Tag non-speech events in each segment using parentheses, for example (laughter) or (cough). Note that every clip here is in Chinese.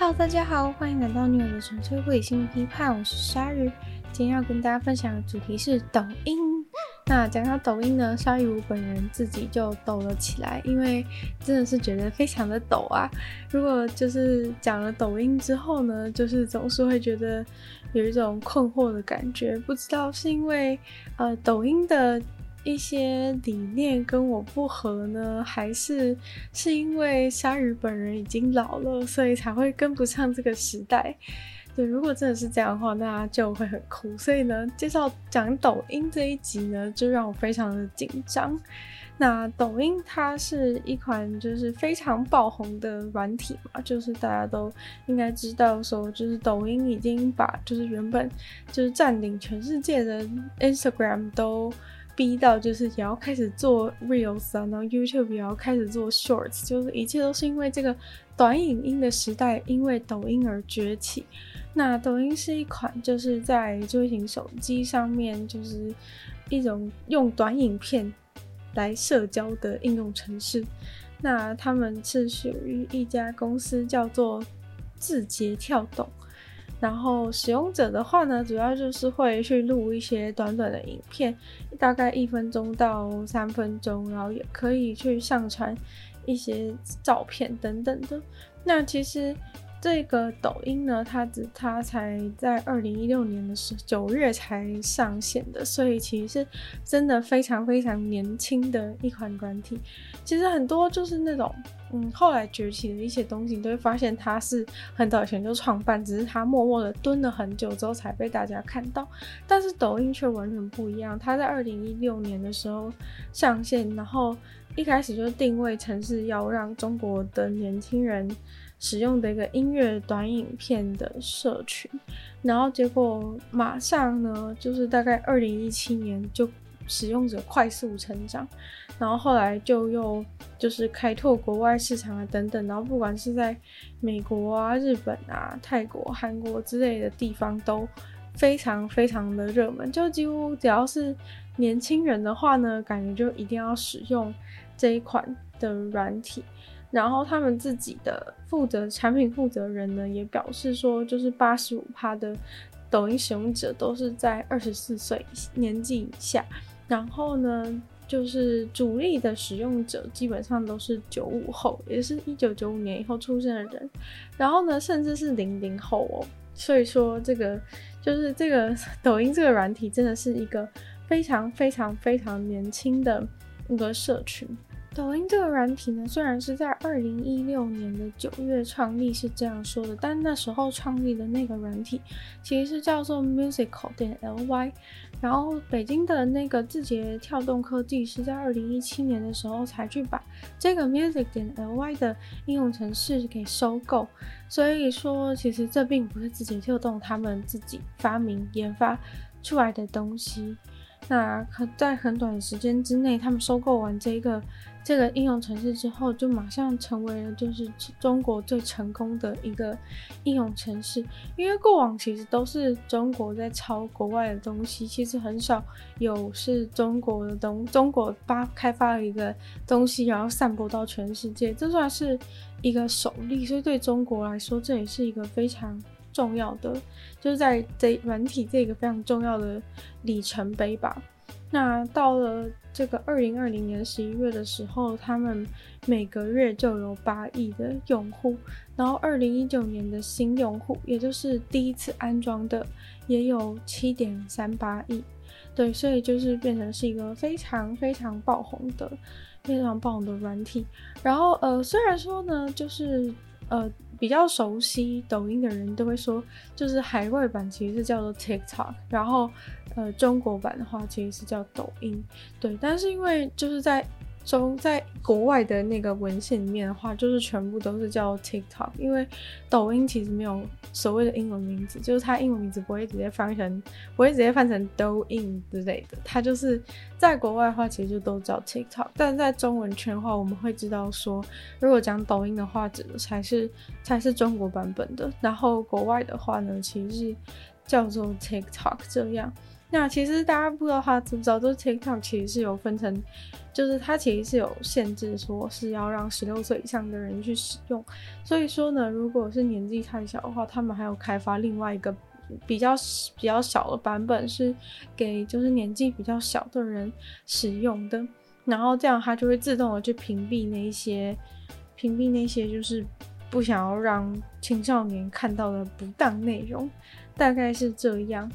Hello，大家好，欢迎来到女友的纯粹理性批判，我是鲨鱼。今天要跟大家分享的主题是抖音。那讲到抖音呢，鲨鱼我本人自己就抖了起来，因为真的是觉得非常的抖啊。如果就是讲了抖音之后呢，就是总是会觉得有一种困惑的感觉，不知道是因为呃抖音的。一些理念跟我不合呢，还是是因为鲨鱼本人已经老了，所以才会跟不上这个时代。对，如果真的是这样的话，那就会很酷。所以呢，介绍讲抖音这一集呢，就让我非常的紧张。那抖音它是一款就是非常爆红的软体嘛，就是大家都应该知道说，就是抖音已经把就是原本就是占领全世界的 Instagram 都。逼到就是也要开始做 reels 啊，然后 YouTube 也要开始做 shorts，就是一切都是因为这个短影音的时代，因为抖音而崛起。那抖音是一款就是在智慧型手机上面，就是一种用短影片来社交的应用程式。那他们是属于一家公司叫做字节跳动。然后使用者的话呢，主要就是会去录一些短短的影片，大概一分钟到三分钟，然后也可以去上传一些照片等等的。那其实。这个抖音呢，它只它才在二零一六年的十九月才上线的，所以其实是真的非常非常年轻的一款软体。其实很多就是那种嗯后来崛起的一些东西，你都会发现它是很早以前就创办，只是它默默的蹲了很久之后才被大家看到。但是抖音却完全不一样，它在二零一六年的时候上线，然后一开始就定位成是要让中国的年轻人。使用的一个音乐短影片的社群，然后结果马上呢，就是大概二零一七年就使用者快速成长，然后后来就又就是开拓国外市场啊等等，然后不管是在美国啊、日本啊、泰国、韩国之类的地方都非常非常的热门，就几乎只要是年轻人的话呢，感觉就一定要使用这一款的软体。然后他们自己的负责产品负责人呢，也表示说，就是八十五趴的抖音使用者都是在二十四岁年纪以下。然后呢，就是主力的使用者基本上都是九五后，也是一九九五年以后出生的人。然后呢，甚至是零零后哦。所以说，这个就是这个抖音这个软体真的是一个非常非常非常年轻的一个社群。抖音这个软体呢，虽然是在二零一六年的九月创立，是这样说的，但那时候创立的那个软体其实是叫做 Musical 点 ly，然后北京的那个字节跳动科技是在二零一七年的时候才去把这个 Music 点 ly 的应用程式给收购，所以说其实这并不是字节跳动他们自己发明研发出来的东西。那可在很短的时间之内，他们收购完这个这个应用程式之后，就马上成为了就是中国最成功的一个应用程式。因为过往其实都是中国在抄国外的东西，其实很少有是中国的东中国发开发了一个东西，然后散播到全世界，这算是一个首例。所以对中国来说，这也是一个非常。重要的就是在这软体这个非常重要的里程碑吧。那到了这个二零二零年十一月的时候，他们每个月就有八亿的用户，然后二零一九年的新用户，也就是第一次安装的，也有七点三八亿。对，所以就是变成是一个非常非常爆红的、非常爆红的软体。然后呃，虽然说呢，就是呃。比较熟悉抖音的人都会说，就是海外版其实是叫做 TikTok，然后呃中国版的话其实是叫抖音，对。但是因为就是在中在国外的那个文献里面的话，就是全部都是叫 TikTok，因为抖音其实没有所谓的英文名字，就是它英文名字不会直接翻译成，不会直接翻成抖音之类的，它就是在国外的话其实就都叫 TikTok，但在中文圈的话，我们会知道说，如果讲抖音的话，指的才是才是中国版本的，然后国外的话呢，其实是叫做 TikTok 这样。那其实大家不知道他知不知道，就是 TikTok 其实是有分成，就是它其实是有限制，说是要让十六岁以上的人去使用。所以说呢，如果是年纪太小的话，他们还有开发另外一个比较比较小的版本，是给就是年纪比较小的人使用的。然后这样它就会自动的去屏蔽那一些屏蔽那些就是不想要让青少年看到的不当内容，大概是这样。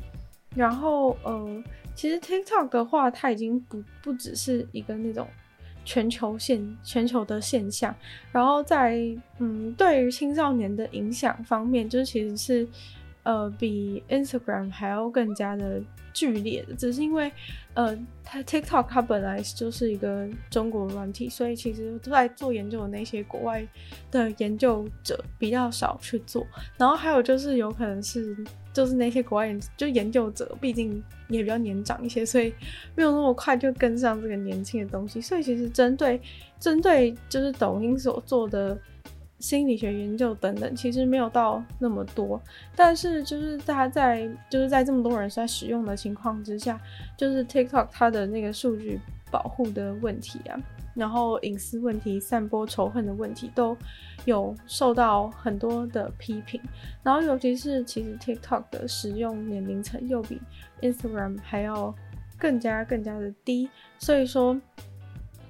然后，呃，其实 TikTok 的话，它已经不不只是一个那种全球现全球的现象。然后在嗯，对于青少年的影响方面，就是其实是呃比 Instagram 还要更加的剧烈，只是因为。呃，它 TikTok 它本来就是一个中国软体，所以其实在做研究的那些国外的研究者比较少去做。然后还有就是有可能是，就是那些国外研就研究者，毕竟也比较年长一些，所以没有那么快就跟上这个年轻的东西。所以其实针对针对就是抖音所做的。心理学研究等等，其实没有到那么多，但是就是大家在就是在这么多人在使用的情况之下，就是 TikTok 它的那个数据保护的问题啊，然后隐私问题、散播仇恨的问题都有受到很多的批评，然后尤其是其实 TikTok 的使用年龄层又比 Instagram 还要更加更加的低，所以说。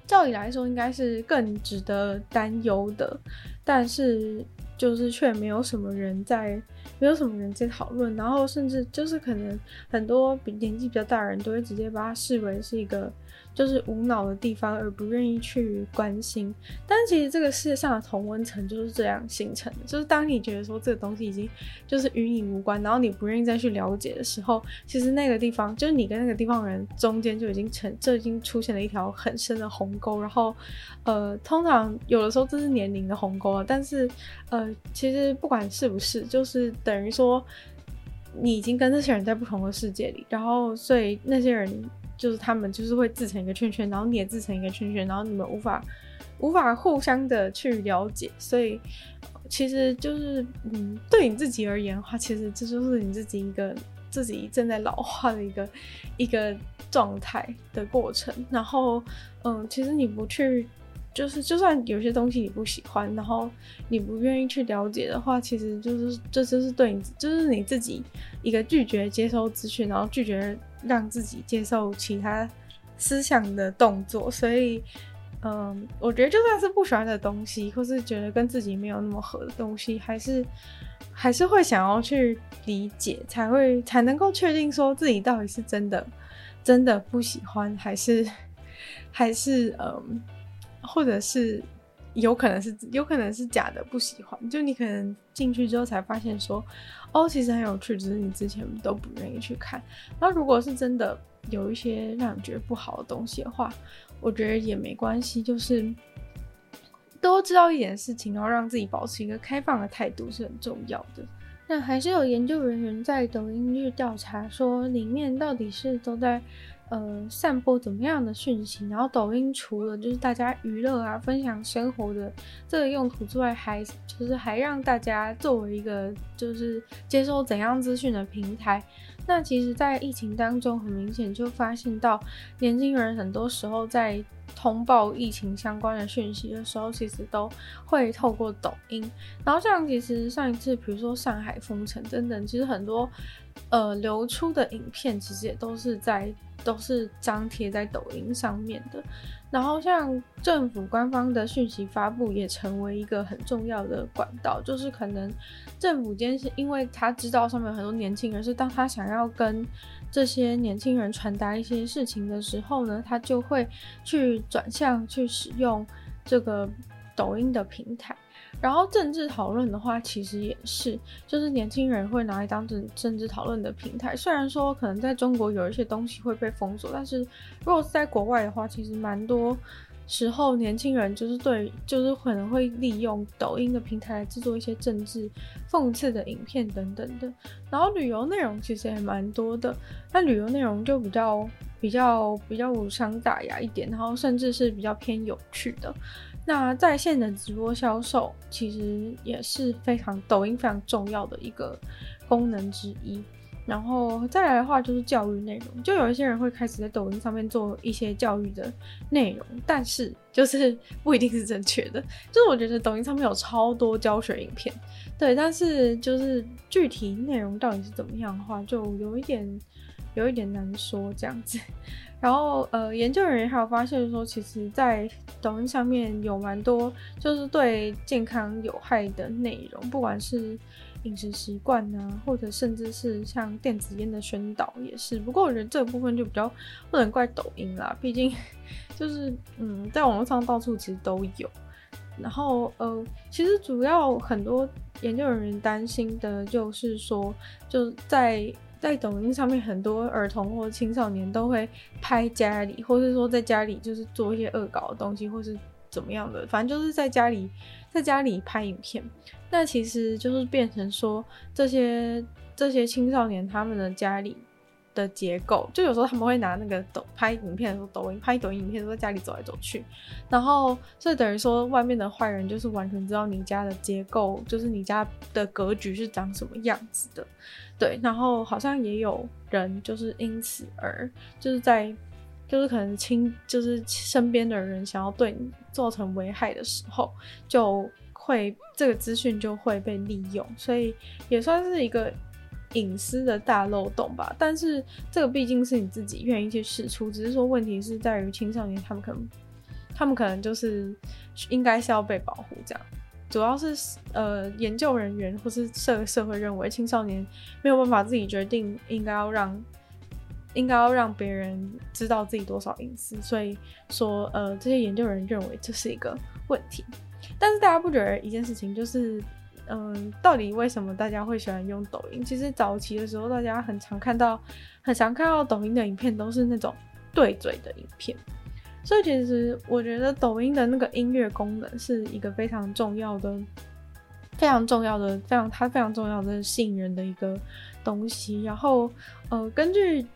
照理来说，应该是更值得担忧的，但是就是却没有什么人在，没有什么人在讨论，然后甚至就是可能很多比年纪比较大的人都会直接把它视为是一个。就是无脑的地方，而不愿意去关心。但其实这个世界上的同温层就是这样形成的。就是当你觉得说这个东西已经就是与你无关，然后你不愿意再去了解的时候，其实那个地方就是你跟那个地方人中间就已经成，这已经出现了一条很深的鸿沟。然后，呃，通常有的时候这是年龄的鸿沟啊。但是，呃，其实不管是不是，就是等于说你已经跟这些人在不同的世界里，然后所以那些人。就是他们就是会自成一个圈圈，然后你也自成一个圈圈，然后你们无法无法互相的去了解，所以其实就是嗯，对你自己而言的话，其实这就是你自己一个自己正在老化的一个一个状态的过程。然后嗯，其实你不去，就是就算有些东西你不喜欢，然后你不愿意去了解的话，其实就是这就是对你就是你自己一个拒绝接收资讯，然后拒绝。让自己接受其他思想的动作，所以，嗯，我觉得就算是不喜欢的东西，或是觉得跟自己没有那么合的东西，还是还是会想要去理解，才会才能够确定说自己到底是真的真的不喜欢，还是还是嗯，或者是。有可能是有可能是假的不喜欢，就你可能进去之后才发现说，哦，其实很有趣，只是你之前都不愿意去看。那如果是真的有一些让你觉得不好的东西的话，我觉得也没关系，就是多知道一点事情，然后让自己保持一个开放的态度是很重要的。那还是有研究人员在抖音去调查说，里面到底是都在。呃，散播怎么样的讯息？然后抖音除了就是大家娱乐啊、分享生活的这个用途之外，还就是还让大家作为一个就是接收怎样资讯的平台。那其实，在疫情当中，很明显就发现到年轻人很多时候在通报疫情相关的讯息的时候，其实都会透过抖音。然后像其实上一次，比如说上海封城等等，其实很多呃流出的影片，其实也都是在。都是张贴在抖音上面的，然后像政府官方的讯息发布也成为一个很重要的管道，就是可能政府间是因为他知道上面有很多年轻人，是当他想要跟这些年轻人传达一些事情的时候呢，他就会去转向去使用这个抖音的平台。然后政治讨论的话，其实也是，就是年轻人会拿来当政政治讨论的平台。虽然说可能在中国有一些东西会被封锁，但是如果是在国外的话，其实蛮多时候年轻人就是对，就是可能会利用抖音的平台来制作一些政治讽刺的影片等等的。然后旅游内容其实也蛮多的，那旅游内容就比较比较比较无伤大雅一点，然后甚至是比较偏有趣的。那在线的直播销售其实也是非常抖音非常重要的一个功能之一。然后再来的话就是教育内容，就有一些人会开始在抖音上面做一些教育的内容，但是就是不一定是正确的。就是我觉得抖音上面有超多教学影片，对，但是就是具体内容到底是怎么样的话，就有一点有一点难说这样子。然后呃，研究人员还有发现说，其实，在抖音上面有蛮多就是对健康有害的内容，不管是。饮食习惯啊，或者甚至是像电子烟的宣导也是。不过我觉得这个部分就比较不能怪抖音啦，毕竟 (laughs) 就是嗯，在网络上到处其实都有。然后呃，其实主要很多研究人员担心的就是说，就在在抖音上面，很多儿童或青少年都会拍家里，或是说在家里就是做一些恶搞的东西，或是怎么样的，反正就是在家里。在家里拍影片，那其实就是变成说，这些这些青少年他们的家里的结构，就有时候他们会拿那个抖拍影片的时候，抖音拍抖音影片都在家里走来走去，然后所以等于说外面的坏人就是完全知道你家的结构，就是你家的格局是长什么样子的，对，然后好像也有人就是因此而就是在。就是可能亲，就是身边的人想要对你造成危害的时候，就会这个资讯就会被利用，所以也算是一个隐私的大漏洞吧。但是这个毕竟是你自己愿意去试出，只是说问题是在于青少年，他们可能他们可能就是应该是要被保护这样。主要是呃研究人员或是社社会认为青少年没有办法自己决定应该要让。应该要让别人知道自己多少隐私，所以说，呃，这些研究人认为这是一个问题。但是大家不觉得一件事情就是，嗯、到底为什么大家会喜欢用抖音？其实早期的时候，大家很常看到，很常看到抖音的影片都是那种对嘴的影片。所以其实我觉得抖音的那个音乐功能是一个非常重要的、非常重要的、非常它非常重要的吸引人的一个东西。然后，呃，根据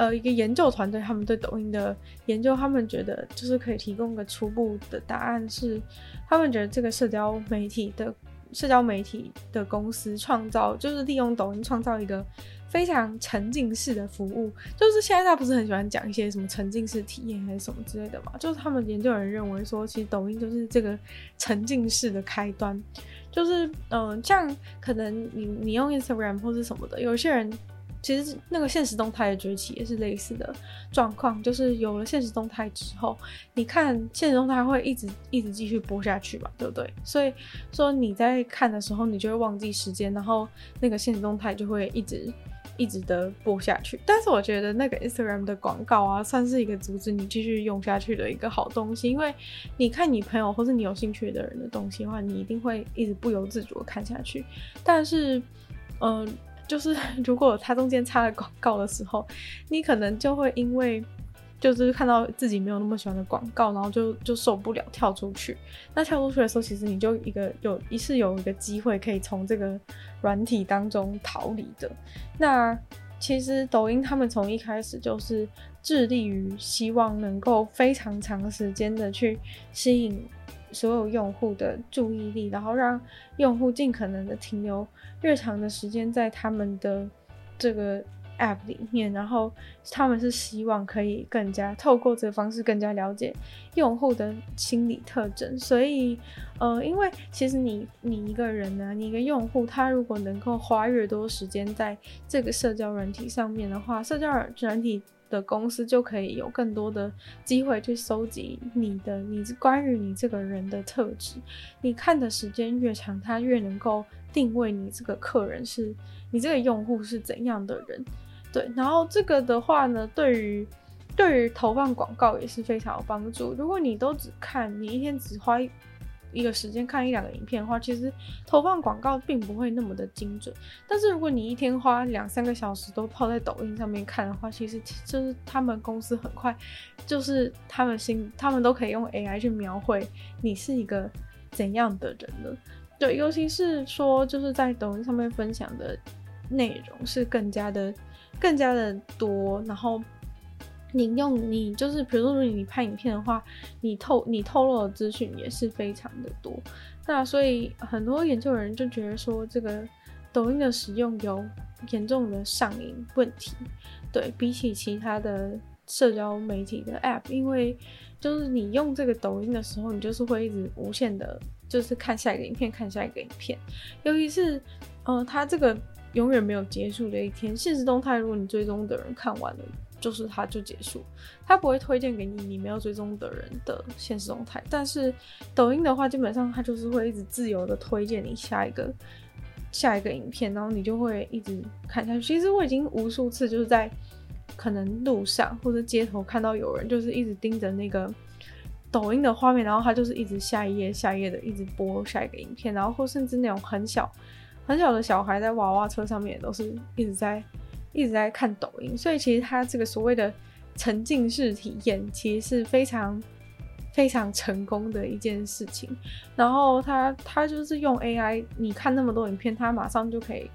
呃，一个研究团队，他们对抖音的研究，他们觉得就是可以提供个初步的答案是，他们觉得这个社交媒体的社交媒体的公司创造，就是利用抖音创造一个非常沉浸式的服务。就是现在他不是很喜欢讲一些什么沉浸式体验还是什么之类的嘛？就是他们研究人认为说，其实抖音就是这个沉浸式的开端。就是嗯、像可能你你用 Instagram 或是什么的，有些人。其实那个现实动态的崛起也是类似的状况，就是有了现实动态之后，你看现实动态会一直一直继续播下去嘛，对不对？所以说你在看的时候，你就会忘记时间，然后那个现实动态就会一直一直的播下去。但是我觉得那个 Instagram 的广告啊，算是一个阻止你继续用下去的一个好东西，因为你看你朋友或是你有兴趣的人的东西的话，你一定会一直不由自主的看下去。但是，嗯、就是 (laughs) 如果它中间插了广告的时候，你可能就会因为就是看到自己没有那么喜欢的广告，然后就就受不了跳出去。那跳出去的时候，其实你就一个有一是有一个机会可以从这个软体当中逃离的。那其实抖音他们从一开始就是致力于希望能够非常长时间的去吸引。所有用户的注意力，然后让用户尽可能的停留越长的时间在他们的这个 app 里面，然后他们是希望可以更加透过这个方式更加了解用户的心理特征。所以，呃，因为其实你你一个人呢，你一个用户，他如果能够花越多时间在这个社交软体上面的话，社交软体。的公司就可以有更多的机会去搜集你的，你关于你这个人的特质。你看的时间越长，他越能够定位你这个客人是，你这个用户是怎样的人。对，然后这个的话呢，对于对于投放广告也是非常有帮助。如果你都只看，你一天只花一。个时间看一两个影片的话，其实投放广告并不会那么的精准。但是如果你一天花两三个小时都泡在抖音上面看的话，其实就是他们公司很快，就是他们心，他们都可以用 AI 去描绘你是一个怎样的人了。对，尤其是说就是在抖音上面分享的内容是更加的、更加的多，然后。你用你就是，比如说，如你拍影片的话，你透你透露的资讯也是非常的多。那所以很多研究人就觉得说，这个抖音的使用有严重的上瘾问题。对，比起其他的社交媒体的 App，因为就是你用这个抖音的时候，你就是会一直无限的，就是看下一个影片，看下一个影片。尤其是，呃，它这个永远没有结束的一天。现实动态，如果你追踪的人看完了，就是它就结束，它不会推荐给你你没有追踪的人的现实动态。但是抖音的话，基本上它就是会一直自由的推荐你下一个下一个影片，然后你就会一直看下去。其实我已经无数次就是在。可能路上或者街头看到有人就是一直盯着那个抖音的画面，然后他就是一直下一页下一页的一直播下一个影片，然后或甚至那种很小很小的小孩在娃娃车上面也都是一直在一直在看抖音，所以其实他这个所谓的沉浸式体验其实是非常非常成功的一件事情。然后他他就是用 AI，你看那么多影片，他马上就可以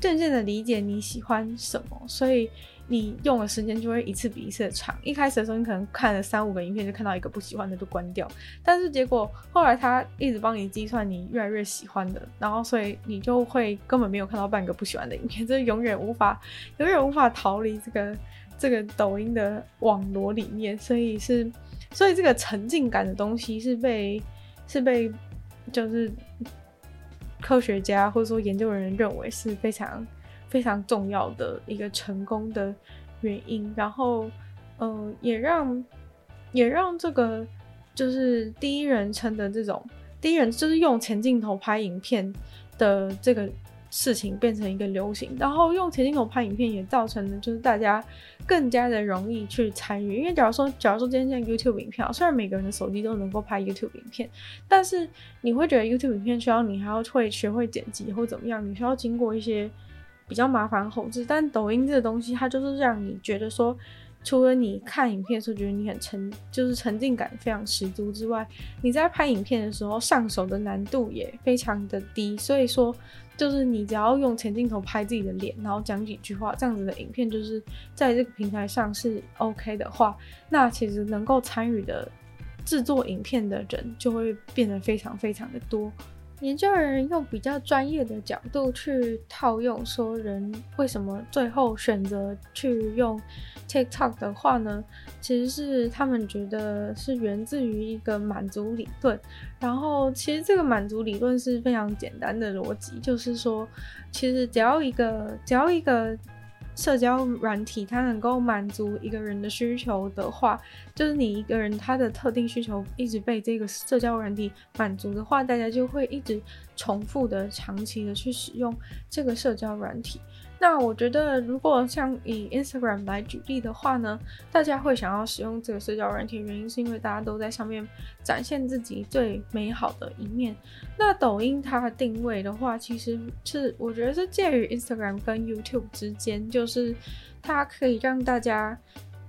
渐渐的理解你喜欢什么，所以。你用的时间就会一次比一次的长。一开始的时候，你可能看了三五个影片，就看到一个不喜欢的就关掉。但是结果后来他一直帮你计算你越来越喜欢的，然后所以你就会根本没有看到半个不喜欢的影片，这永远无法永远无法逃离这个这个抖音的网罗里面。所以是所以这个沉浸感的东西是被是被就是科学家或者说研究人员认为是非常。非常重要的一个成功的原因，然后，嗯、也让也让这个就是第一人称的这种第一人就是用前镜头拍影片的这个事情变成一个流行，然后用前镜头拍影片也造成了就是大家更加的容易去参与，因为假如说假如说今天像 YouTube 影片，虽然每个人的手机都能够拍 YouTube 影片，但是你会觉得 YouTube 影片需要你还要会学会剪辑或怎么样，你需要经过一些。比较麻烦后置，但抖音这个东西，它就是让你觉得说，除了你看影片的时候觉得你很沉，就是沉浸感非常十足之外，你在拍影片的时候上手的难度也非常的低。所以说，就是你只要用前镜头拍自己的脸，然后讲几句话，这样子的影片就是在这个平台上是 OK 的话，那其实能够参与的制作影片的人就会变得非常非常的多。研究人员用比较专业的角度去套用，说人为什么最后选择去用 TikTok 的话呢？其实是他们觉得是源自于一个满足理论。然后，其实这个满足理论是非常简单的逻辑，就是说，其实只要一个，只要一个。社交软体它能够满足一个人的需求的话，就是你一个人他的特定需求一直被这个社交软体满足的话，大家就会一直重复的、长期的去使用这个社交软体。那我觉得，如果像以 Instagram 来举例的话呢，大家会想要使用这个社交软体，原因是因为大家都在上面展现自己最美好的一面。那抖音它的定位的话，其实是我觉得是介于 Instagram 跟 YouTube 之间，就是它可以让大家，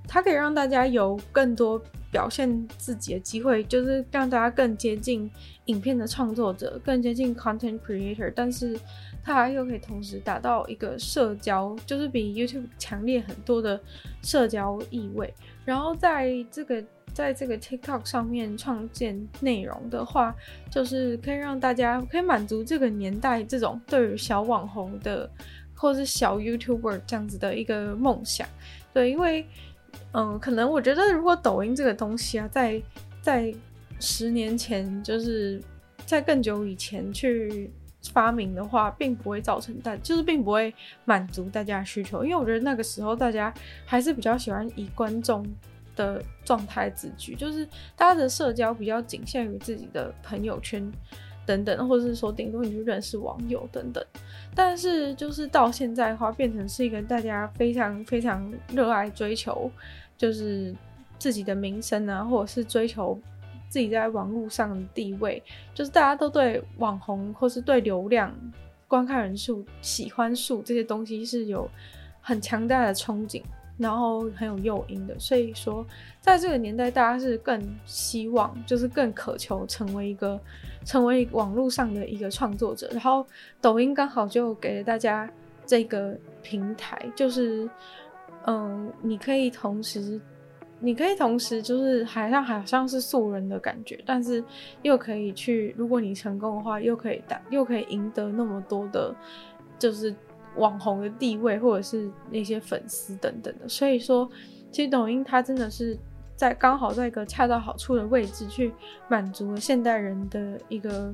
它可以让大家有更多表现自己的机会，就是让大家更接近影片的创作者，更接近 content creator，但是。它又可以同时达到一个社交，就是比 YouTube 强烈很多的社交意味。然后在这个在这个 TikTok 上面创建内容的话，就是可以让大家可以满足这个年代这种对于小网红的或是小 YouTuber 这样子的一个梦想。对，因为嗯，可能我觉得如果抖音这个东西啊，在在十年前，就是在更久以前去。发明的话，并不会造成大，就是并不会满足大家的需求，因为我觉得那个时候大家还是比较喜欢以观众的状态自居，就是大家的社交比较仅限于自己的朋友圈等等，或者是说顶多你去认识网友等等。但是就是到现在的话，变成是一个大家非常非常热爱追求，就是自己的名声啊，或者是追求。自己在网络上的地位，就是大家都对网红或是对流量、观看人数、喜欢数这些东西是有很强大的憧憬，然后很有诱因的。所以说，在这个年代，大家是更希望，就是更渴求成为一个成为网络上的一个创作者。然后，抖音刚好就给了大家这个平台，就是嗯，你可以同时。你可以同时就是好像好像是素人的感觉，但是又可以去，如果你成功的话，又可以打，又可以赢得那么多的就是网红的地位，或者是那些粉丝等等的。所以说，其实抖音它真的是在刚好在一个恰到好处的位置，去满足了现代人的一个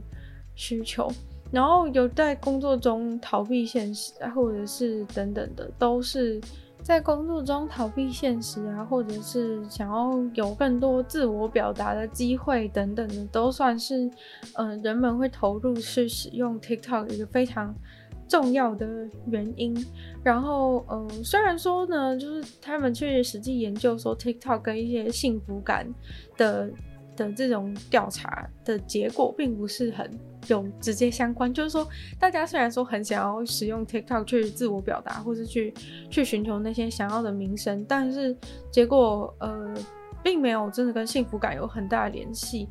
需求。然后有在工作中逃避现实，或者是等等的，都是在工作中逃避现实啊，或者是想要有更多自我表达的机会等等的，都算是嗯、人们会投入去使用 TikTok 一个非常重要的原因。然后嗯、虽然说呢，就是他们去实际研究说 TikTok 跟一些幸福感的的这种调查的结果并不是很有直接相关，就是说，大家虽然说很想要使用 TikTok 去自我表达，或是去去寻求那些想要的名声，但是结果呃，并没有真的跟幸福感有很大的联系。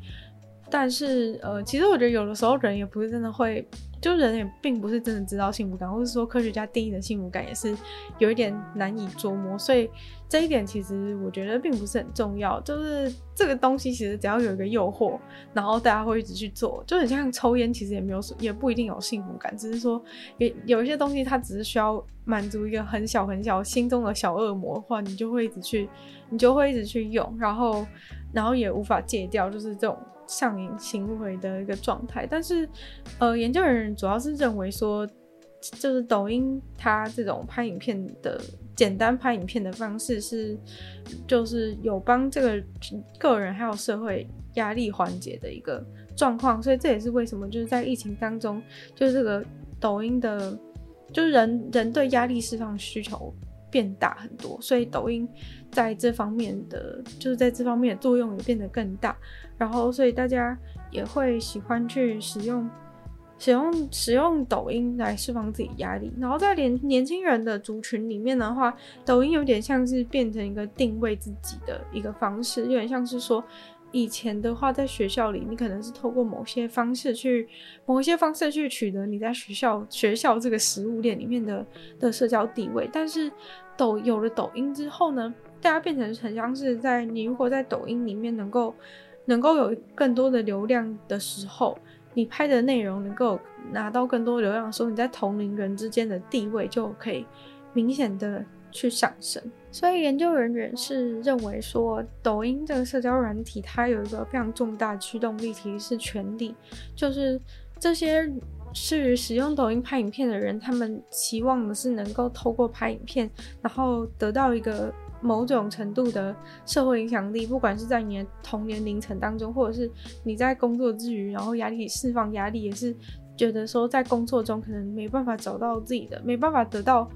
但是呃，其实我觉得有的时候人也不是真的会。就人也并不是真的知道幸福感，或者说科学家定义的幸福感也是有一点难以捉摸，所以这一点其实我觉得并不是很重要。就是这个东西其实只要有一个诱惑，然后大家会一直去做，就很像抽烟，其实也没有，也不一定有幸福感，只是说有有一些东西它只是需要满足一个很小很小心中的小恶魔的话，你就会一直去，你就会一直去用，然后然后也无法戒掉，就是这种。上瘾行为的一个状态，但是，呃，研究人员主要是认为说，就是抖音它这种拍影片的简单拍影片的方式是，就是有帮这个个人还有社会压力缓解的一个状况，所以这也是为什么就是在疫情当中，就是这个抖音的，就是人人对压力释放需求变大很多，所以抖音在这方面的就是在这方面的作用也变得更大。然后，所以大家也会喜欢去使用、使用、使用抖音来释放自己压力。然后，在年年轻人的族群里面的话，抖音有点像是变成一个定位自己的一个方式，有点像是说，以前的话，在学校里，你可能是透过某些方式去、某些方式去取得你在学校、学校这个食物链里面的的社交地位。但是，抖有了抖音之后呢，大家变成很像是在你如果在抖音里面能够。能够有更多的流量的时候，你拍的内容能够拿到更多流量的时候，你在同龄人之间的地位就可以明显的去上升。所以研究人员是认为说，抖音这个社交软体它有一个非常重大驱动力，其实是权力，就是这些是使用抖音拍影片的人，他们期望的是能够透过拍影片，然后得到一个。某种程度的社会影响力，不管是在你的同年龄层当中，或者是你在工作之余，然后压力释放压力，也是觉得说在工作中可能没办法找到自己的，没办法得到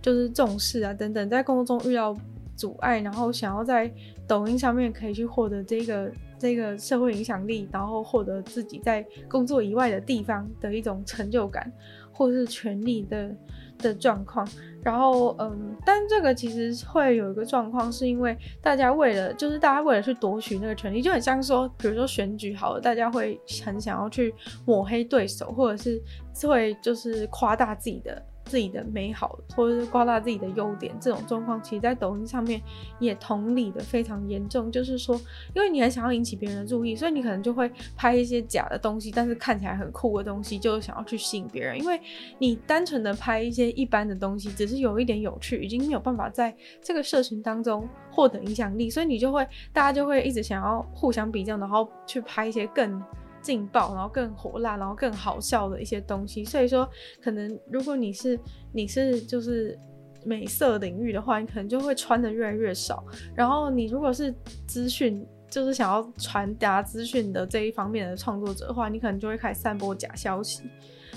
就是重视啊等等，在工作中遇到阻碍，然后想要在抖音上面可以去获得这个这个社会影响力，然后获得自己在工作以外的地方的一种成就感，或者是权力的的状况。然后，嗯，但这个其实会有一个状况，是因为大家为了，就是大家为了去夺取那个权利，就很像说，比如说选举好了，大家会很想要去抹黑对手，或者是会就是夸大自己的。自己的美好，或者是夸大自己的优点，这种状况，其实在抖音上面也同理的非常严重。就是说，因为你很想要引起别人的注意，所以你可能就会拍一些假的东西，但是看起来很酷的东西，就想要去吸引别人。因为你单纯的拍一些一般的东西，只是有一点有趣，已经没有办法在这个社群当中获得影响力，所以你就会，大家就会一直想要互相比较，然后去拍一些更。劲爆，然后更火辣，然后更好笑的一些东西。所以说，可能如果你是你是就是美色领域的话，你可能就会穿的越来越少。然后你如果是资讯，就是想要传达资讯的这一方面的创作者的话，你可能就会开始散播假消息。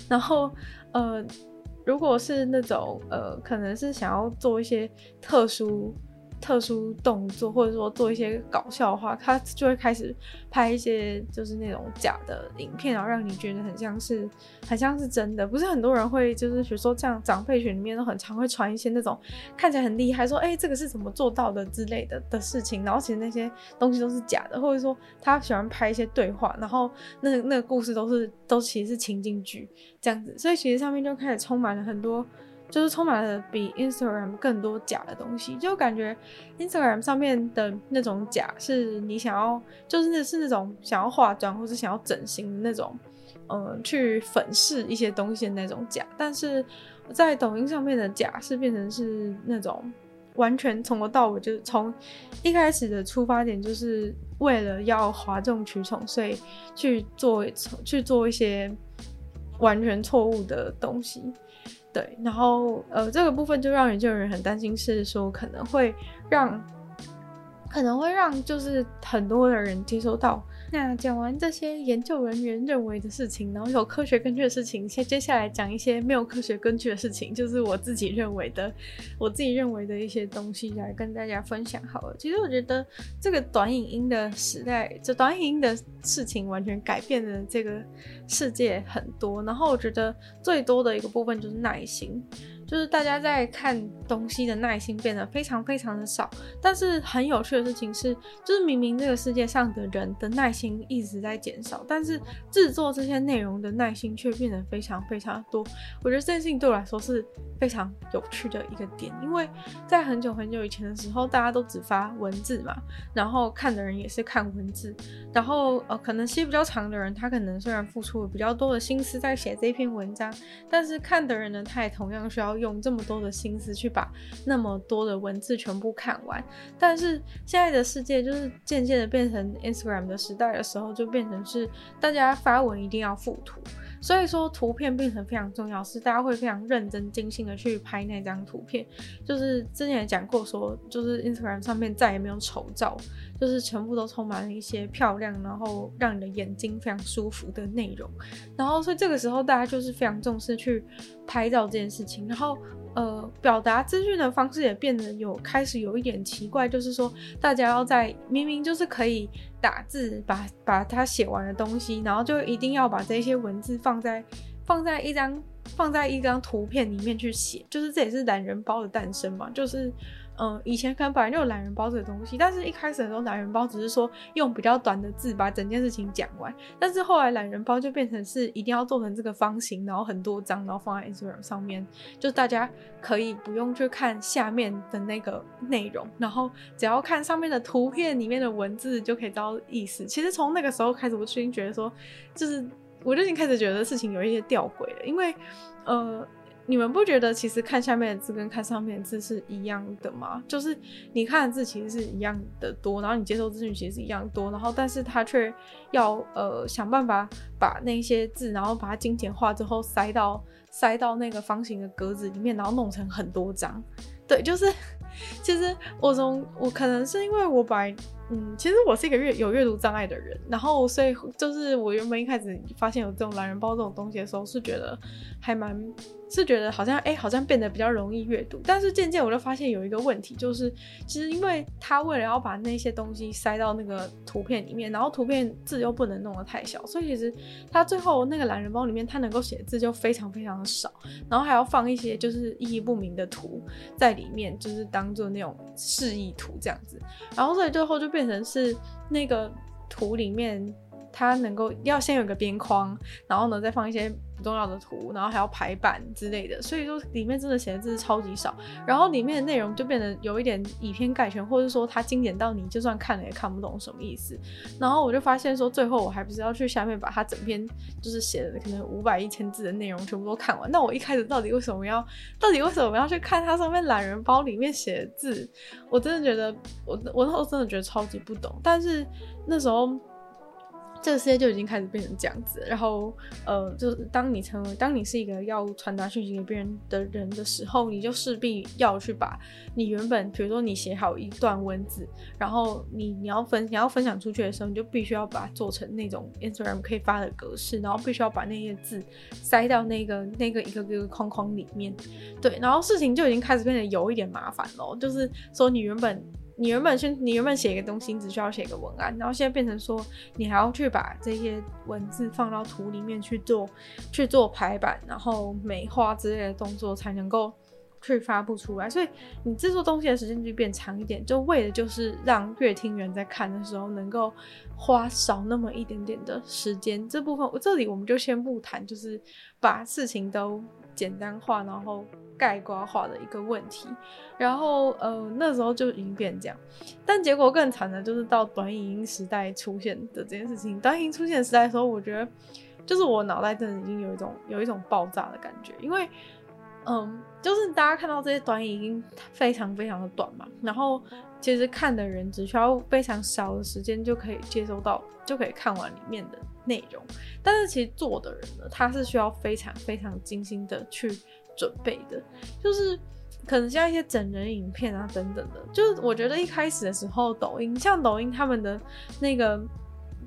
然后，呃，如果是那种呃，可能是想要做一些特殊。特殊动作，或者说做一些搞笑的话，他就会开始拍一些就是那种假的影片，然后让你觉得很像是很像是真的。不是很多人会就是比如说这样长辈群里面都很常会传一些那种看起来很厉害，说哎、这个是怎么做到的之类的的事情，然后其实那些东西都是假的，或者说他喜欢拍一些对话，然后那那个故事都是都其实是情景剧这样子，所以其实上面就开始充满了很多。就是充满了比 Instagram 更多假的东西，就感觉 Instagram 上面的那种假是你想要，就是那是那种想要化妆或是想要整形的那种，嗯、去粉饰一些东西的那种假。但是在抖音上面的假是变成是那种完全从头到尾就是从一开始的出发点就是为了要哗众取宠，所以去做去做一些完全错误的东西。对，然后呃，这个部分就让研究人很担心，是说可能会让，可能会让就是很多的人接收到。那讲完这些研究人员认为的事情，然后有科学根据的事情，先接下来讲一些没有科学根据的事情，就是我自己认为的，我自己认为的一些东西来跟大家分享好了。其实我觉得这个短影音的时代，这短影音的事情完全改变了这个世界很多。然后我觉得最多的一个部分就是耐心。就是大家在看东西的耐心变得非常非常的少，但是很有趣的事情是，就是明明这个世界上的人的耐心一直在减少，但是制作这些内容的耐心却变得非常非常的多。我觉得这件事情对我来说是非常有趣的一个点，因为在很久很久以前的时候，大家都只发文字嘛，然后看的人也是看文字，然后呃，可能写比较长的人，他可能虽然付出了比较多的心思在写这篇文章，但是看的人呢，他也同样需要。用这么多的心思去把那么多的文字全部看完，但是现在的世界就是渐渐的变成 Instagram 的时代的时候，就变成是大家发文一定要附图，所以说图片变成非常重要，是大家会非常认真精心的去拍那张图片。就是之前也讲过说，就是 Instagram 上面再也没有丑照，就是全部都充满了一些漂亮，然后让你的眼睛非常舒服的内容。然后所以这个时候大家就是非常重视去拍照这件事情，然后呃，表达资讯的方式也变得有开始有一点奇怪，就是说大家要在明明就是可以打字把把它写完的东西，然后就一定要把这些文字放在放在一张放在一张图片里面去写，就是这也是懒人包的诞生嘛，就是。嗯，以前可能本来就有懒人包这个东西，但是一开始的时候，懒人包只是说用比较短的字把整件事情讲完，但是后来懒人包就变成是一定要做成这个方形，然后很多张，然后放在 Instagram 上面，就大家可以不用去看下面的那个内容，然后只要看上面的图片里面的文字就可以知道意思。其实从那个时候开始，我就已经觉得说，就是我就已经开始觉得事情有一些吊诡了，因为呃。你们不觉得其实看下面的字跟看上面的字是一样的吗？就是你看的字其实是一样的多，然后你接受资讯其实是一样多，然后但是他却要呃想办法把那些字，然后把它精简化之后塞到塞到那个方形的格子里面，然后弄成很多张。对，就是其实我从我可能是因为我本来嗯，其实我是一个阅有阅读障碍的人，然后所以就是我原本一开始发现有这种懒人包这种东西的时候，是觉得还蛮。是觉得好像哎、好像变得比较容易阅读，但是渐渐我就发现有一个问题，就是其实因为他为了要把那些东西塞到那个图片里面，然后图片字又不能弄得太小，所以其实他最后那个懒人包里面他能够写字就非常非常的少，然后还要放一些就是意义不明的图在里面，就是当做那种示意图这样子，然后所以最后就变成是那个图里面。它能够要先有个边框，然后呢再放一些不重要的图，然后还要排版之类的，所以说里面真的写的字超级少，然后里面的内容就变得有一点以偏概全，或者说它精简到你就算看了也看不懂什么意思。然后我就发现说，最后我还不是要去下面把它整篇就是写的可能五百一千字的内容全部都看完。那我一开始到底为什么要，到底为什么要去看它上面懒人包里面写的字？我真的觉得我我那时候真的觉得超级不懂，但是那时候。这个世界就已经开始变成这样子，然后，呃，就是当你成为，当你是一个要传达讯息给别人的人的时候，你就势必要去把你原本，比如说你写好一段文字，然后你你要分你要分享出去的时候，你就必须要把它做成那种 Instagram 可以发的格式，然后必须要把那些字塞到那个那个一个个框框里面，对，然后事情就已经开始变得有一点麻烦了，就是说你原本。你原本先，你原本写一个东西，你只需要写一个文案，然后现在变成说，你还要去把这些文字放到图里面去做，去做排版，然后美化之类的动作，才能够去发布出来。所以你制作东西的时间就变长一点，就为的就是让乐听人在看的时候能够花少那么一点点的时间。这部分我这里我们就先不谈，就是把事情都简单化，然后。概括化的一个问题，然后呃那时候就已经变这样，但结果更惨的就是到短影音时代出现的这件事情。短影音出现时代的时候，我觉得就是我脑袋真的已经有一种有一种爆炸的感觉，因为嗯，就是大家看到这些短影已经非常非常的短嘛，然后其实看的人只需要非常少的时间就可以接收到，就可以看完里面的内容。但是其实做的人呢，他是需要非常非常精心的去准备的，就是可能像一些整人影片啊等等的。就是我觉得一开始的时候，抖音像抖音他们的那个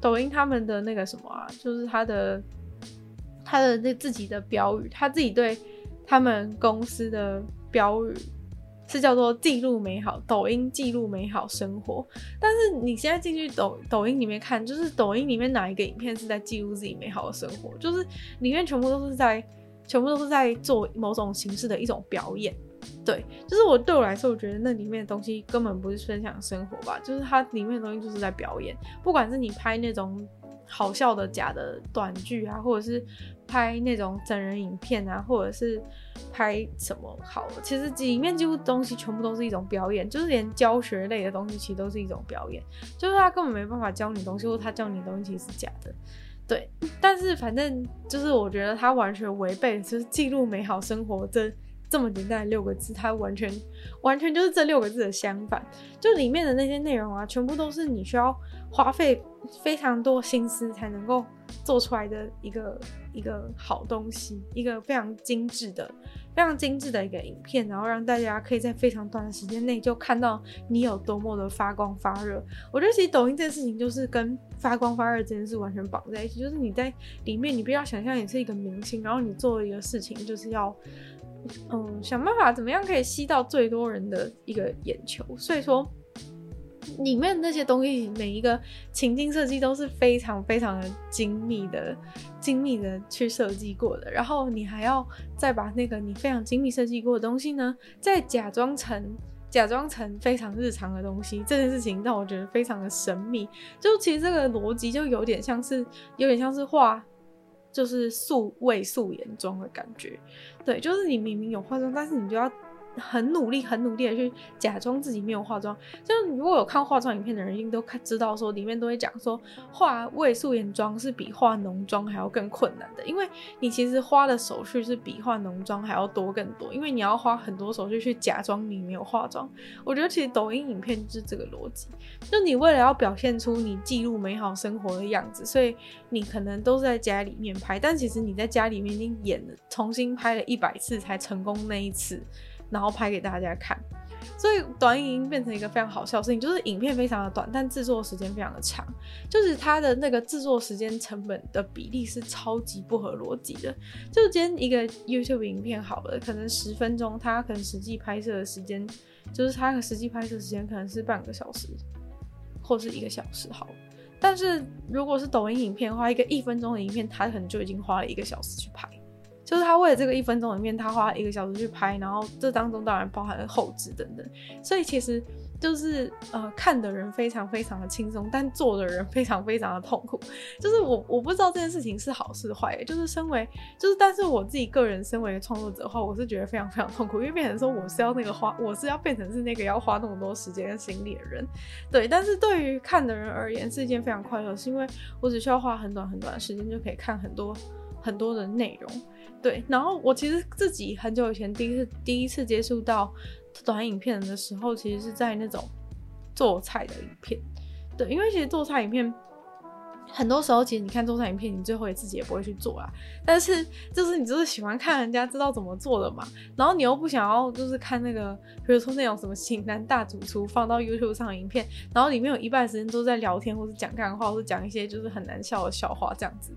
抖音他们的那个什么啊，就是他的他的那自己的标语，他自己对。他们公司的标语是叫做“记录美好”，抖音记录美好生活。但是你现在进去抖抖音里面看，就是抖音里面哪一个影片是在记录自己美好的生活？就是里面全部都是在，全部都是在做某种形式的一种表演。对，就是我对我来说，我觉得那里面的东西根本不是分享生活吧，就是它里面的东西就是在表演。不管是你拍那种。好笑的假的短剧啊，或者是拍那种整人影片啊，或者是拍什么好，其实里面几乎东西全部都是一种表演，就是连教学类的东西其实都是一种表演，就是他根本没办法教你东西，或他教你东西其实是假的，对。但是反正就是我觉得他完全违背，就是记录美好生活这这么简单的六个字，他完全完全就是这六个字的相反，就里面的那些内容啊，全部都是你需要花费。非常多心思才能够做出来的一个一个好东西，一个非常精致的、非常精致的一个影片，然后让大家可以在非常短的时间内就看到你有多么的发光发热。我觉得其实抖音这件事情就是跟发光发热这件事完全绑在一起，就是你在里面，你不要想象你是一个明星，然后你做一个事情就是要嗯想办法怎么样可以吸到最多人的一个眼球，所以说。里面那些东西，每一个情境设计都是非常非常的精密的、精密的去设计过的。然后你还要再把那个你非常精密设计过的东西呢，再假装成假装成非常日常的东西。这件事情让我觉得非常的神秘。就其实这个逻辑就有点像是，有点像是画，就是素未素颜妆的感觉。对，就是你明明有化妆，但是你就要。很努力，很努力的去假装自己没有化妆。就如果有看化妆影片的人，应该都看知道说，里面都会讲说，化伪素颜妆是比化浓妆还要更困难的，因为你其实花的手续是比化浓妆还要多更多，因为你要花很多手续去假装你没有化妆。我觉得其实抖音影片就是这个逻辑，就你为了要表现出你记录美好生活的样子，所以你可能都是在家里面拍，但其实你在家里面已经演了，重新拍了一百次才成功那一次。然后拍给大家看，所以短影音变成一个非常好笑的事情，就是影片非常的短，但制作时间非常的长，就是它的那个制作时间成本的比例是超级不合逻辑的。就今天一个 YouTube 影片好了，可能十分钟，它可能实际拍摄的时间，就是它的实际拍摄时间可能是半个小时，或是一个小时好。但是如果是抖音影片的话，一个一分钟的影片，它可能就已经花了一个小时去拍。就是他为了这个一分钟里面，他花一个小时去拍，然后这当中当然包含了后制等等，所以其实就是呃看的人非常非常的轻松，但做的人非常非常的痛苦。就是我我不知道这件事情是好是坏，就是身为就是但是我自己个人身为创作者的话，我是觉得非常非常痛苦，因为变成说我是要那个花，我是要变成是那个要花那么多时间跟心力的人，对。但是对于看的人而言是一件非常快乐，是因为我只需要花很短很短的时间就可以看很多很多的内容。对，然后我其实自己很久以前第一次第一次接触到短影片的时候，其实是在那种做菜的影片。对，因为其实做菜影片。很多时候，其实你看中产影片，你最后也自己也不会去做啦。但是，就是你就是喜欢看人家知道怎么做的嘛。然后你又不想要，就是看那个，比如说那种什么型男大主厨放到 YouTube 上的影片，然后里面有一半时间都在聊天，或是讲干话，或是讲一些就是很难笑的笑话，这样子。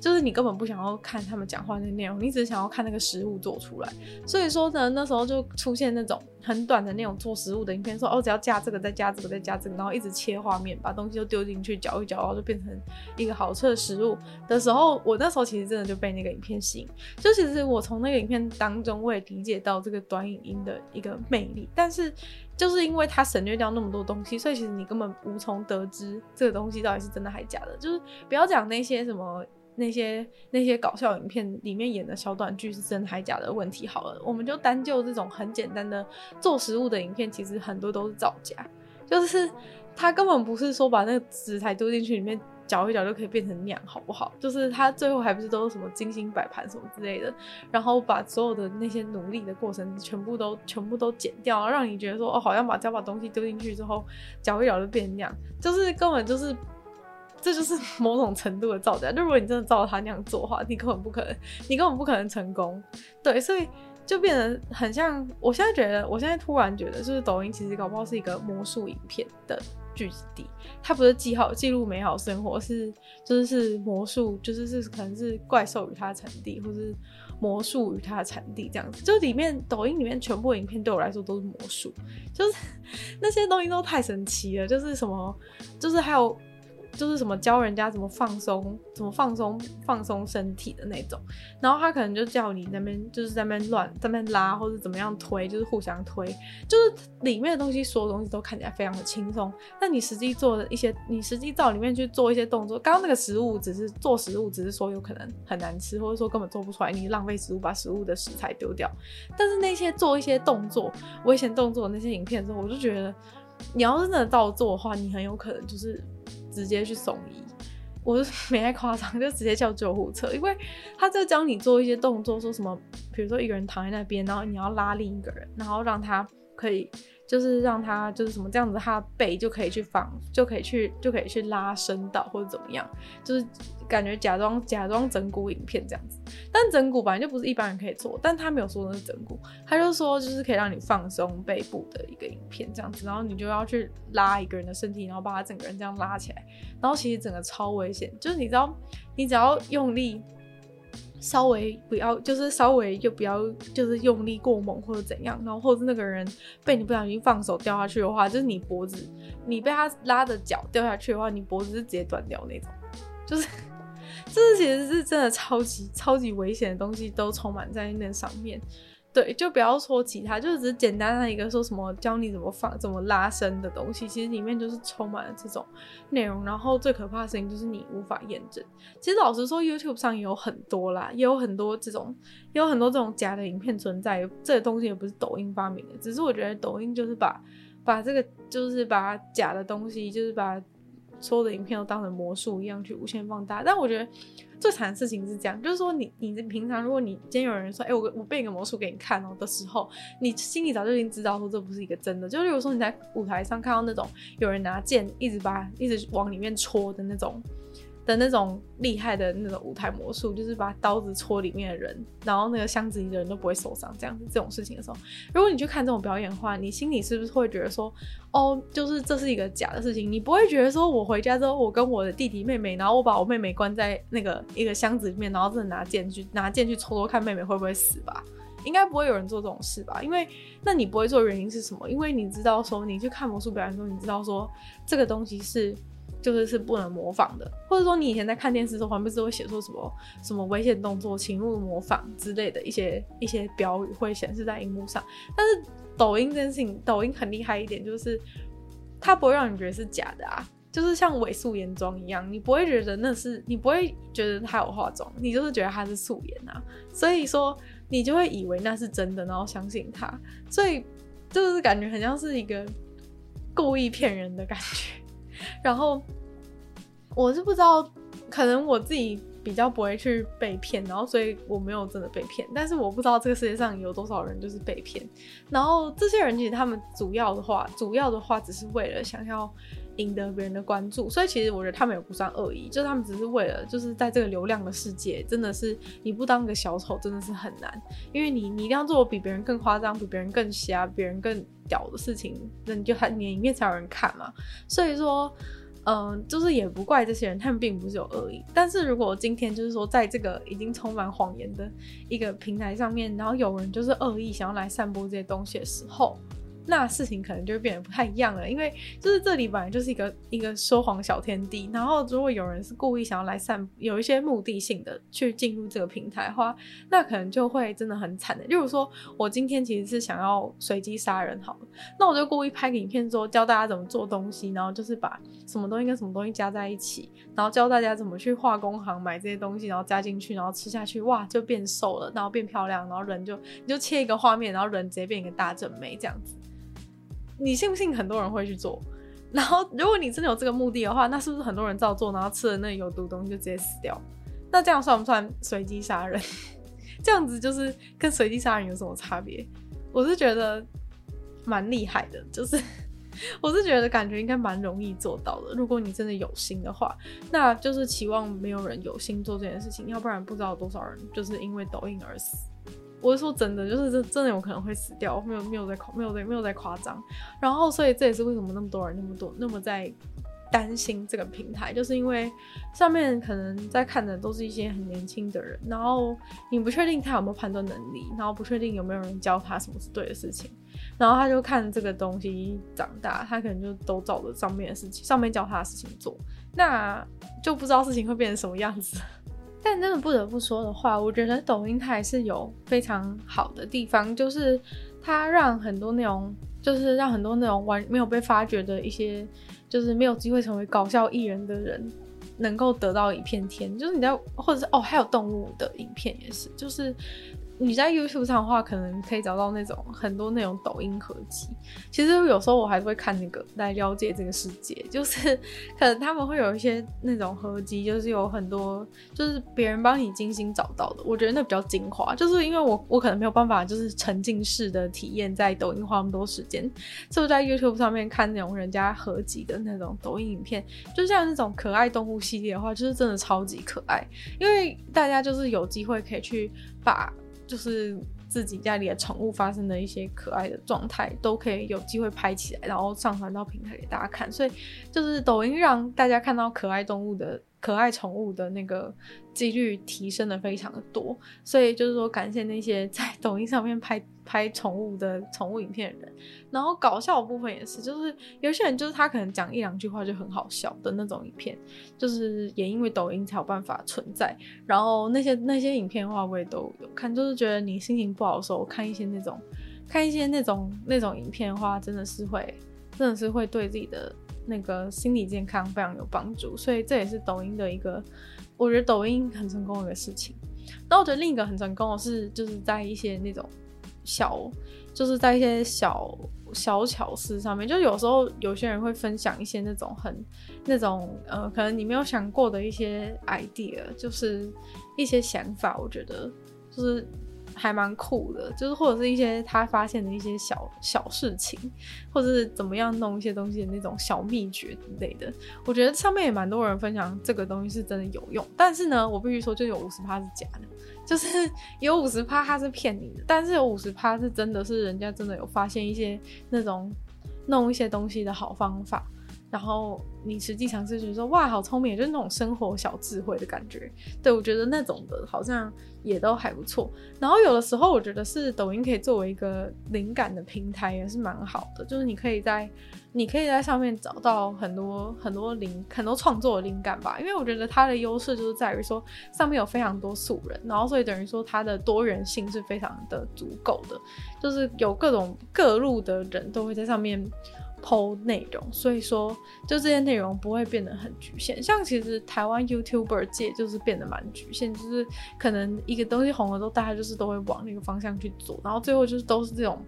就是你根本不想要看他们讲话的内容，你只想要看那个食物做出来。所以说呢，那时候就出现那种很短的那种做食物的影片，说哦，只要加这个，再加这个，再加这个，然后一直切画面，把东西都丢进去搅一搅，然后就变成。一个好吃的食物的时候，我那时候其实真的就被那个影片吸引。就其实我从那个影片当中，我也理解到这个短影音的一个魅力。但是就是因为它省略掉那么多东西，所以其实你根本无从得知这个东西到底是真的还是假的。就是不要讲那些什么那些那些搞笑影片里面演的小短剧是真的还假的问题好了，我们就单就这种很简单的做食物的影片，其实很多都是造假。就是它根本不是说把那个食材丢进去里面。搅一搅就可以变成那样，好不好？就是他最后还不是都是什么精心摆盘什么之类的，然后把所有的那些努力的过程全部都全部都剪掉，让你觉得说哦，好像把只要把东西丢进去之后搅一搅就变成那样，就是根本就是。这就是某种程度的造假。就如果你真的照他那样做的话，你根本不可能，你根本不可能成功。对，所以就变得很像。我现在觉得，我现在突然觉得，就是抖音其实搞不好是一个魔术影片的聚集地。它不是记好记录美好生活，是就是是魔术，就是是可能是怪兽与它的产地，或是魔术与它的产地这样子。就里面抖音里面全部影片对我来说都是魔术，就是 (laughs) 那些东西都太神奇了。就是什么，就是还有。就是什么教人家怎么放松，怎么放松放松身体的那种，然后他可能就叫你那边就是在那边乱在那边拉或者怎么样推，就是互相推，就是里面的东西所有东西都看起来非常的轻松，但你实际做的一些，你实际到里面去做一些动作，刚刚那个食物只是做食物，只是说有可能很难吃，或者说根本做不出来，你浪费食物把食物的食材丢掉，但是那些做一些动作危险动作的那些影片之后，我就觉得你要是真的照做的话，你很有可能就是。直接去送医，我是 (laughs) 没太夸张，就直接叫救护车，因为他在教你做一些动作，说什么，比如说一个人躺在那边，然后你要拉另一个人，然后让他可以。就是让他就是什么这样子，他背就可以去放，就可以去就可以去拉伸到或者怎么样，就是感觉假装假装整骨影片这样子。但整骨本来就不是一般人可以做，但他没有说那是整骨，他就说就是可以让你放松背部的一个影片这样子，然后你就要去拉一个人的身体，然后把他整个人这样拉起来，然后其实整个超危险，就是你知道，你只要用力。稍微不要，就是稍微就不要，就是用力过猛或者怎样，然后或者那个人被你不小心放手掉下去的话，就是你脖子，你被他拉着脚掉下去的话，你脖子是直接断掉那种，就是，(laughs) 这其实是真的超级超级危险的东西都充满在那上面。对，就不要说其他，就是只是简单的一个说什么教你怎么放、怎么拉伸的东西，其实里面就是充满了这种内容。然后最可怕的事情就是你无法验证。其实老实说，YouTube 上也有很多啦，也有很多这种，也有很多这种假的影片存在。这个东西也不是抖音发明的，只是我觉得抖音就是把把这个就是把假的东西，就是把所有的影片都当成魔术一样去无限放大。但我觉得。最惨的事情是这样，就是说你你平常如果你今天有人说，哎、我我变一个魔术给你看哦的时候，你心里早就已经知道说这不是一个真的。就例如说你在舞台上看到那种有人拿剑一直把一直往里面戳的那种。的那种厉害的那种舞台魔术，就是把刀子戳里面的人，然后那个箱子里的人都不会受伤，这样子这种事情的时候，如果你去看这种表演的话，你心里是不是会觉得说，哦，就是这是一个假的事情？你不会觉得说我回家之后，我跟我的弟弟妹妹，然后我把我妹妹关在那个一个箱子里面，然后真的拿剑去拿剑去戳戳看妹妹会不会死吧？应该不会有人做这种事吧？因为那你不会做原因是什么？因为你知道说你去看魔术表演的时候，你知道说这个东西是。就是是不能模仿的，或者说你以前在看电视的时候，旁边是会写说什么什么危险动作，请勿模仿之类的一些一些标语会显示在荧幕上。但是抖音这件事情，抖音很厉害一点，就是它不会让你觉得是假的啊，就是像伪素颜妆一样，你不会觉得那是，你不会觉得它有化妆，你就是觉得它是素颜啊，所以说你就会以为那是真的，然后相信它，所以就是感觉很像是一个故意骗人的感觉。然后我是不知道，可能我自己比较不会去被骗，然后所以我没有真的被骗。但是我不知道这个世界上有多少人就是被骗。然后这些人其实他们主要的话，主要的话只是为了想要赢得别人的关注，所以其实我觉得他们也不算恶意，就是他们只是为了就是在这个流量的世界，真的是你不当个小丑真的是很难，因为你你一定要做比别人更夸张、比别人更瞎、别人更屌的事情，那你就还你里面才有人看嘛。所以说，嗯、就是也不怪这些人，他们并不是有恶意。但是如果今天就是说在这个已经充满谎言的一个平台上面，然后有人就是恶意想要来散播这些东西的时候，那事情可能就会变得不太一样了，因为就是这里本来就是一个一个说谎小天地，然后如果有人是故意想要来散，有一些目的性的去进入这个平台的话，那可能就会真的很惨的。例如说，我今天其实是想要随机杀人好了，那我就故意拍个影片说教大家怎么做东西，然后就是把什么东西跟什么东西加在一起，然后教大家怎么去化工行买这些东西，然后加进去，然后吃下去，哇，就变瘦了，然后变漂亮，然后人就你就切一个画面，然后人直接变一个大正妹这样子。你信不信很多人会去做？然后如果你真的有这个目的的话，那是不是很多人照做，然后吃了那有毒东西就直接死掉？那这样算不算随机杀人？(laughs) 这样子就是跟随机杀人有什么差别？我是觉得蛮厉害的，就是 (laughs) 我是觉得感觉应该蛮容易做到的。如果你真的有心的话，那就是期望没有人有心做这件事情，要不然不知道多少人就是因为抖音而死。我是说真的，就是这真的有可能会死掉，没有没有在夸没有在没有在夸张。然后所以这也是为什么那么多人那么多那么在。担心这个平台，就是因为上面可能在看的都是一些很年轻的人，然后你不确定他有没有判断能力，然后不确定有没有人教他什么是对的事情，然后他就看这个东西长大，他可能就都照着上面的事情，上面教他的事情做，那就不知道事情会变成什么样子。但真的不得不说的话，我觉得抖音它还是有非常好的地方，就是它让很多那种，就是让很多那种完没有被发掘的一些。就是没有机会成为搞笑艺人的人，能够得到一片天。就是你在，或者是哦，还有动物的影片也是，就是。你在 YouTube 上的话，可能可以找到那种很多那种抖音合集。其实有时候我还是会看那个来了解这个世界，就是 (laughs) 可能他们会有一些那种合集，就是有很多就是别人帮你精心找到的。我觉得那比较精华，就是因为我我可能没有办法就是沉浸式的体验在抖音花那么多时间，就在 YouTube 上面看那种人家合集的那种抖音影片，就像那种可爱动物系列的话，就是真的超级可爱，因为大家就是有机会可以去把。就是自己家里的宠物发生的一些可爱的状态，都可以有机会拍起来，然后上传到平台给大家看。所以就是抖音让大家看到可爱动物的。可爱宠物的那个几率提升的非常的多，所以就是说感谢那些在抖音上面拍拍宠物的宠物影片的人，然后搞笑的部分也是，就是有些人就是他可能讲一两句话就很好笑的那种影片，就是也因为抖音才有办法存在。然后那些那些影片的话，我也都有看，就是觉得你心情不好的时候看一些那种看一些那种那种影片的话，真的是会真的是会对自己的。那个心理健康非常有帮助，所以这也是抖音的一个，我觉得抖音很成功的一个事情。那我觉得另一个很成功的是，就是在一些那种小，就是在一些小小巧思上面，就有时候有些人会分享一些那种很那种呃，可能你没有想过的一些 idea，就是一些想法，我觉得就是。还蛮酷的，就是或者是一些他发现的一些小小事情，或者是怎么样弄一些东西的那种小秘诀之类的。我觉得上面也蛮多人分享这个东西是真的有用，但是呢，我必须说就有五十趴是假的，就是 (laughs) 有五十趴他是骗你的，但是有五十趴是真的是人家真的有发现一些那种弄一些东西的好方法。然后你实际尝试就是说，哇，好聪明，就是那种生活小智慧的感觉。对，我觉得那种的好像也都还不错。然后有的时候我觉得是抖音可以作为一个灵感的平台，也是蛮好的。就是你可以在你可以在上面找到很多很多灵很多创作的灵感吧。因为我觉得它的优势就是在于说上面有非常多素人，然后所以等于说它的多元性是非常的足够的，就是有各种各路的人都会在上面。剖内容，所以说就这些内容不会变得很局限。像其实台湾 YouTuber 界就是变得蛮局限，就是可能一个东西红了之后，大家就是都会往那个方向去做，然后最后就是都是这种，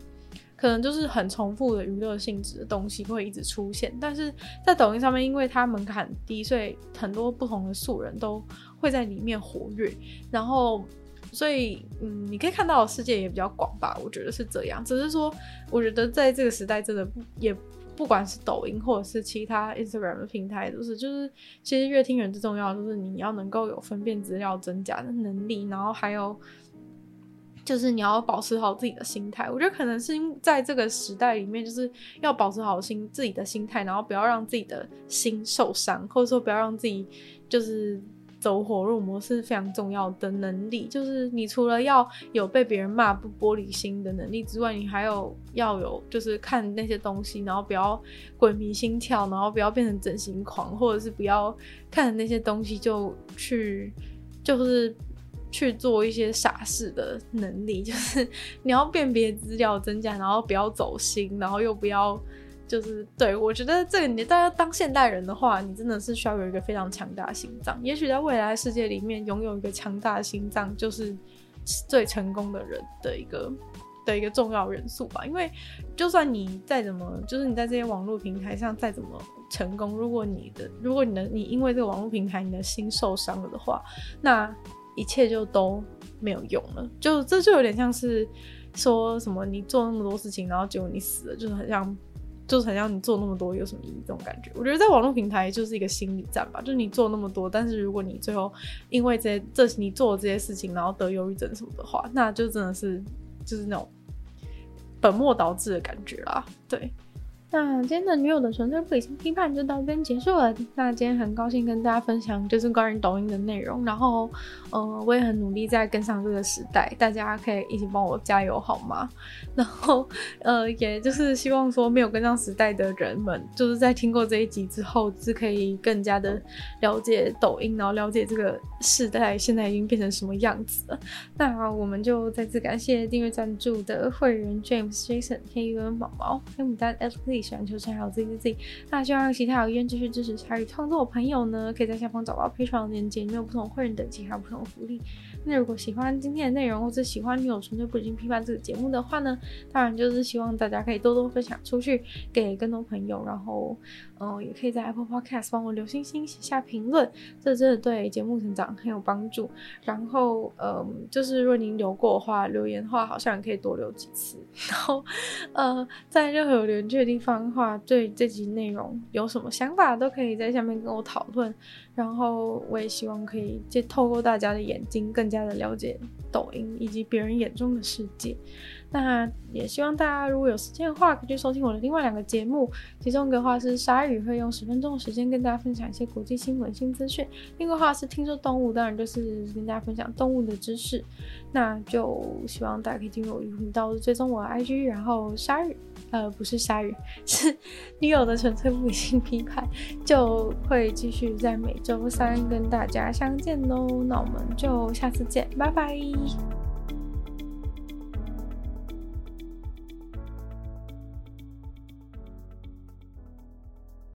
可能就是很重复的娱乐性质的东西会一直出现。但是在抖音上面，因为它门槛低，所以很多不同的素人都会在里面活跃，然后所以嗯，你可以看到的世界也比较广吧，我觉得是这样。只是说，我觉得在这个时代真的也。不管是抖音或者是其他 Instagram 的平台，都是就是其实阅听人最重要的就是你要能够有分辨资料真假的能力，然后还有就是你要保持好自己的心态。我觉得可能是因在这个时代里面，就是要保持好心自己的心态，然后不要让自己的心受伤，或者说不要让自己就是。走火入魔是非常重要的能力，就是你除了要有被别人骂不玻璃心的能力之外，你还有要有就是看那些东西，然后不要鬼迷心窍，然后不要变成整形狂，或者是不要看那些东西就去就是去做一些傻事的能力，(laughs) 就是你要辨别资料真假，然后不要走心，然后又不要。就是对，我觉得这个你大家当现代人的话，你真的是需要有一个非常强大的心脏。也许在未来世界里面，拥有一个强大的心脏就是最成功的人的一个的一个重要元素吧。因为就算你再怎么，就是你在这些网络平台上再怎么成功，如果你的如果你的你因为这个网络平台你的心受伤了的话，那一切就都没有用了。就这就有点像是说什么你做那么多事情，然后结果你死了，就是很像。就是很像你做那么多有什么意义这种感觉，我觉得在网络平台就是一个心理战吧。就是你做那么多，但是如果你最后因为这这你做的这些事情，然后得忧郁症什么的话，那就真的是就是那种本末倒置的感觉啦。对。那今天的女友的纯粹不理性批判就到这边结束了。那今天很高兴跟大家分享就是关于抖音的内容，然后，呃，我也很努力在跟上这个时代，大家可以一起帮我加油好吗？(laughs) 然后，呃，也就是希望说没有跟上时代的人们，就是在听过这一集之后，是可以更加的了解抖音，然后了解这个时代现在已经变成什么样子了。那我们就再次感谢订阅赞助的会员 James、Jason、黑羽毛毛、黑牡丹、喜欢秋千还有 Z Z Z，那希望其他有意愿继续支持参与创作的朋友呢，可以在下方找到 Patreon 的链接，里面有不同会员等级还有不同的福利。那如果喜欢今天的内容，或者喜欢女友纯粹不理性批判这个节目的话呢，当然就是希望大家可以多多分享出去，给更多朋友。然后，嗯、也可以在 Apple Podcast 帮我留星星、写下评论，这真的对节目成长很有帮助。然后，嗯、就是如果您留过的话，留言的话好像也可以多留几次。然后，呃，在任何有留言区的地方的话，对这集内容有什么想法，都可以在下面跟我讨论。然后我也希望可以借透过大家的眼睛，更加的了解抖音以及别人眼中的世界。那也希望大家如果有时间的话，可以去收听我的另外两个节目。其中一个话是鲨鱼，会用十分钟的时间跟大家分享一些国际新闻、新资讯；另一个话是听说动物，当然就是跟大家分享动物的知识。那就希望大家可以进入我的频道，追踪我的 IG，然后鲨鱼。呃，不是鲨鱼，(laughs) 是女友的纯粹不理性批判，就会继续在每周三跟大家相见喽。那我们就下次见，拜拜。